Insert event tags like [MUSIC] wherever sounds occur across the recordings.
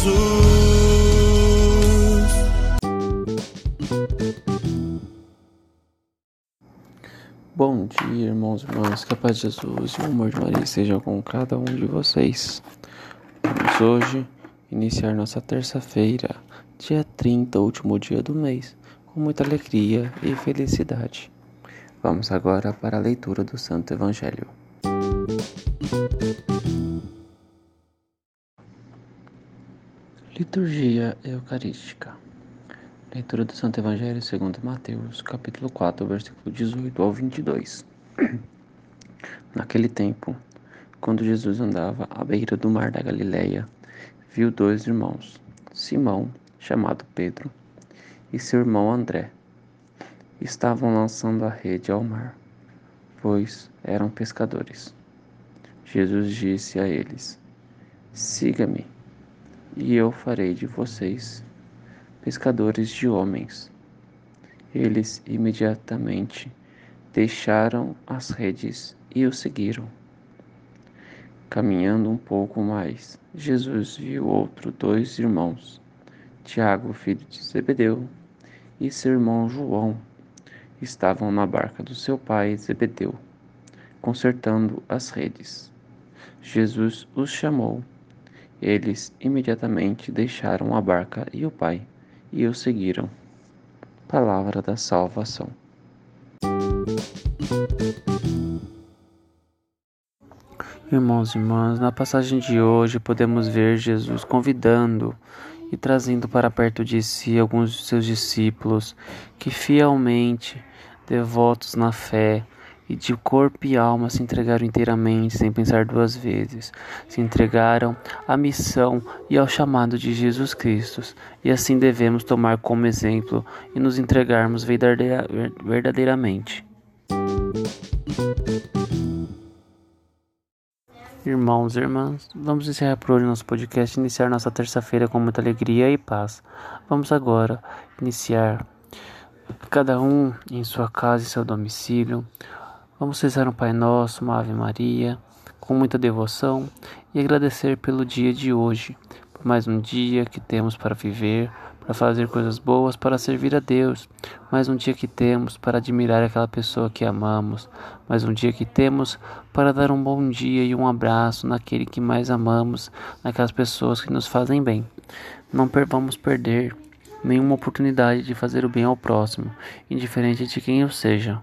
Jesus. Bom dia, irmãos e irmãs, que a paz de Jesus e o amor de Maria seja com cada um de vocês. Vamos hoje iniciar nossa terça-feira, dia 30, último dia do mês, com muita alegria e felicidade. Vamos agora para a leitura do Santo Evangelho. Liturgia Eucarística Leitura do Santo Evangelho segundo Mateus, capítulo 4, versículo 18 ao 22. [CLEARS THROAT] Naquele tempo, quando Jesus andava à beira do mar da Galileia, viu dois irmãos, Simão, chamado Pedro, e seu irmão André. Estavam lançando a rede ao mar, pois eram pescadores. Jesus disse a eles: Siga-me, e eu farei de vocês pescadores de homens. Eles imediatamente deixaram as redes e o seguiram. Caminhando um pouco mais, Jesus viu outro dois irmãos, Tiago, filho de Zebedeu, e seu irmão João, estavam na barca do seu pai Zebedeu, consertando as redes. Jesus os chamou. Eles imediatamente deixaram a barca e o pai e o seguiram. Palavra da salvação. Irmãos e irmãs, na passagem de hoje podemos ver Jesus convidando e trazendo para perto de si alguns de seus discípulos que fielmente, devotos na fé e de corpo e alma se entregaram inteiramente sem pensar duas vezes, se entregaram à missão e ao chamado de Jesus Cristo, e assim devemos tomar como exemplo e nos entregarmos verdadeira- verdadeiramente. Irmãos e irmãs, vamos encerrar por hoje nosso podcast e iniciar nossa terça-feira com muita alegria e paz. Vamos agora iniciar cada um em sua casa e seu domicílio. Vamos rezar um Pai Nosso, uma Ave Maria, com muita devoção e agradecer pelo dia de hoje, por mais um dia que temos para viver, para fazer coisas boas, para servir a Deus, mais um dia que temos para admirar aquela pessoa que amamos, mais um dia que temos para dar um bom dia e um abraço naquele que mais amamos, naquelas pessoas que nos fazem bem. Não vamos perder nenhuma oportunidade de fazer o bem ao próximo, indiferente de quem eu seja.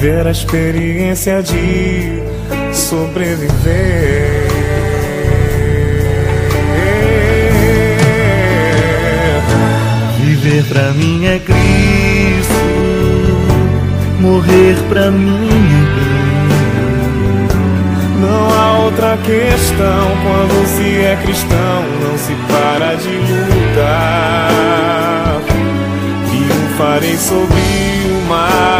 viver a experiência de sobreviver. Viver pra mim é Cristo, morrer pra mim é bem. Não há outra questão quando se é cristão, não se para de lutar. Triunfarei sobre o mal,